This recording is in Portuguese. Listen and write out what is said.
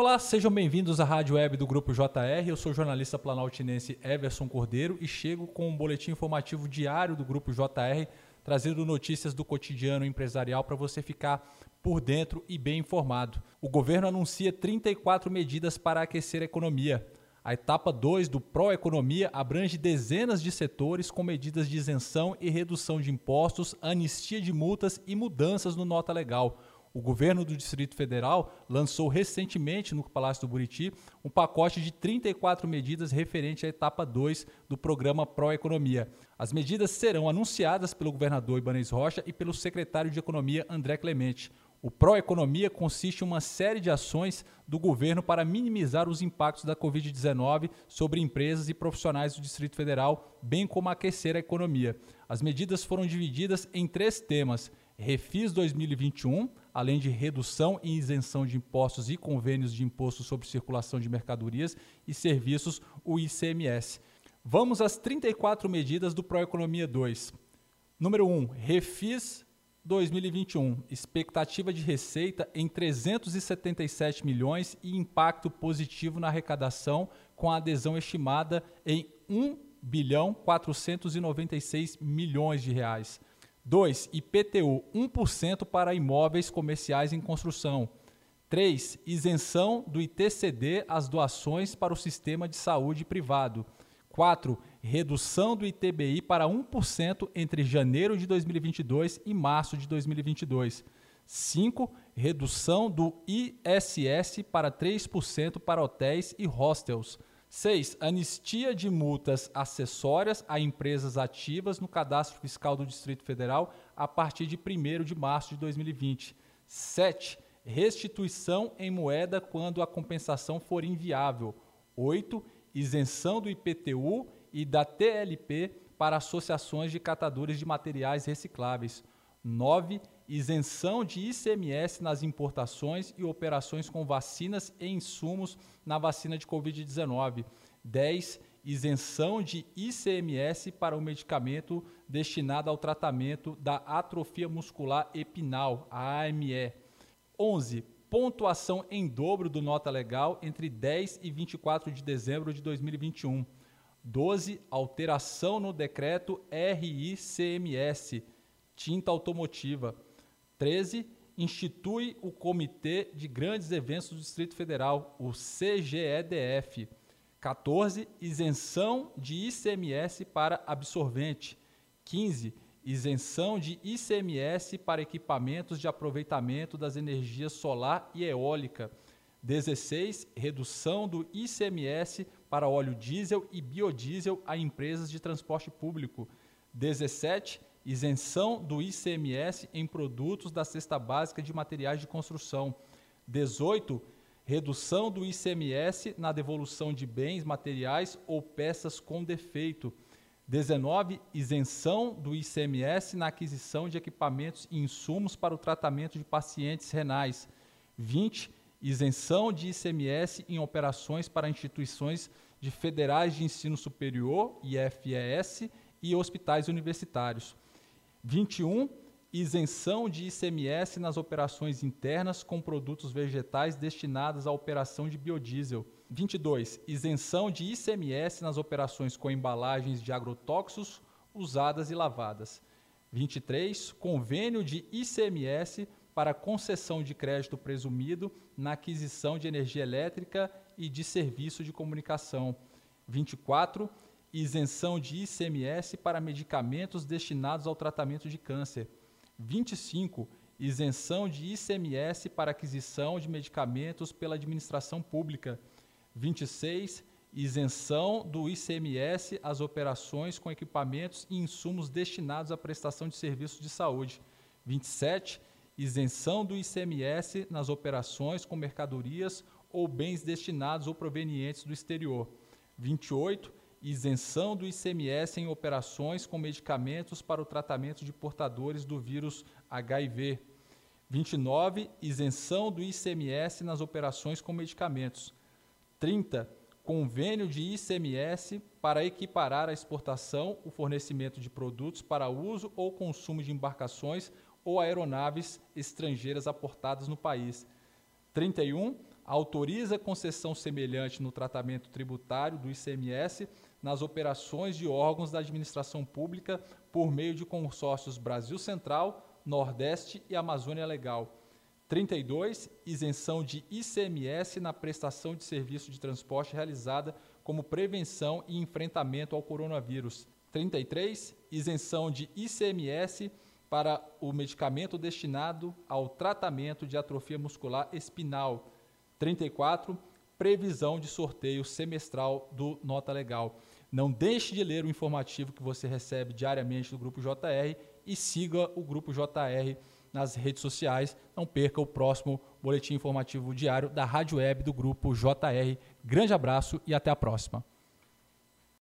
Olá, sejam bem-vindos à Rádio Web do Grupo JR. Eu sou o jornalista planaltinense Everson Cordeiro e chego com um boletim informativo diário do Grupo JR, trazendo notícias do cotidiano empresarial para você ficar por dentro e bem informado. O governo anuncia 34 medidas para aquecer a economia. A etapa 2 do Pro Economia abrange dezenas de setores com medidas de isenção e redução de impostos, anistia de multas e mudanças no nota legal. O governo do Distrito Federal lançou recentemente no Palácio do Buriti um pacote de 34 medidas referente à etapa 2 do programa Pro Economia. As medidas serão anunciadas pelo governador Ibanez Rocha e pelo secretário de Economia André Clemente. O Proeconomia consiste em uma série de ações do governo para minimizar os impactos da Covid-19 sobre empresas e profissionais do Distrito Federal, bem como aquecer a economia. As medidas foram divididas em três temas: Refis 2021, além de redução e isenção de impostos e convênios de imposto sobre circulação de mercadorias e serviços, o ICMS. Vamos às 34 medidas do Proeconomia 2. Número 1, Refis 2021, expectativa de receita em 377 milhões e impacto positivo na arrecadação com a adesão estimada em 1 bilhão 496 milhões de reais. 2. IPTU 1% para imóveis comerciais em construção. 3. Isenção do ITCD às doações para o sistema de saúde privado. 4. Redução do ITBI para 1% entre janeiro de 2022 e março de 2022. 5. Redução do ISS para 3% para hotéis e hostels. 6. Anistia de multas acessórias a empresas ativas no cadastro fiscal do Distrito Federal a partir de 1 de março de 2020. 7. Restituição em moeda quando a compensação for inviável. 8 isenção do IPTU e da TLP para associações de catadores de materiais recicláveis. 9. Isenção de ICMS nas importações e operações com vacinas e insumos na vacina de Covid-19. 10. Isenção de ICMS para o medicamento destinado ao tratamento da atrofia muscular epinal, AME. 11 pontuação em dobro do nota legal entre 10 e 24 de dezembro de 2021. 12. Alteração no decreto RICMS, tinta automotiva. 13. Institui o Comitê de Grandes Eventos do Distrito Federal, o CGEDF. 14. Isenção de ICMS para absorvente. 15 isenção de ICMS para equipamentos de aproveitamento das energias solar e eólica. 16. Redução do ICMS para óleo diesel e biodiesel a empresas de transporte público. 17. Isenção do ICMS em produtos da cesta básica de materiais de construção. 18. Redução do ICMS na devolução de bens materiais ou peças com defeito. 19. Isenção do ICMS na aquisição de equipamentos e insumos para o tratamento de pacientes renais. 20. Isenção de ICMS em operações para instituições de federais de ensino superior, IFES, e hospitais universitários. 21. Isenção de ICMS nas operações internas com produtos vegetais destinados à operação de biodiesel. 22. Isenção de ICMS nas operações com embalagens de agrotóxicos usadas e lavadas. 23. Convênio de ICMS para concessão de crédito presumido na aquisição de energia elétrica e de serviço de comunicação. 24. Isenção de ICMS para medicamentos destinados ao tratamento de câncer. 25. Isenção de ICMS para aquisição de medicamentos pela administração pública. 26. Isenção do ICMS às operações com equipamentos e insumos destinados à prestação de serviços de saúde. 27. Isenção do ICMS nas operações com mercadorias ou bens destinados ou provenientes do exterior. 28. Isenção do ICMS em operações com medicamentos para o tratamento de portadores do vírus HIV. 29. Isenção do ICMS nas operações com medicamentos. 30. Convênio de ICMS para equiparar a exportação, o fornecimento de produtos para uso ou consumo de embarcações ou aeronaves estrangeiras aportadas no país. 31. autoriza concessão semelhante no tratamento tributário do ICMS nas operações de órgãos da administração pública por meio de consórcios Brasil Central, Nordeste e Amazônia Legal. 32. Isenção de ICMS na prestação de serviço de transporte realizada como prevenção e enfrentamento ao coronavírus. 33. Isenção de ICMS para o medicamento destinado ao tratamento de atrofia muscular espinal. 34. Previsão de sorteio semestral do Nota Legal. Não deixe de ler o informativo que você recebe diariamente do Grupo JR e siga o Grupo JR nas redes sociais. Não perca o próximo boletim informativo diário da Rádio Web do Grupo JR. Grande abraço e até a próxima.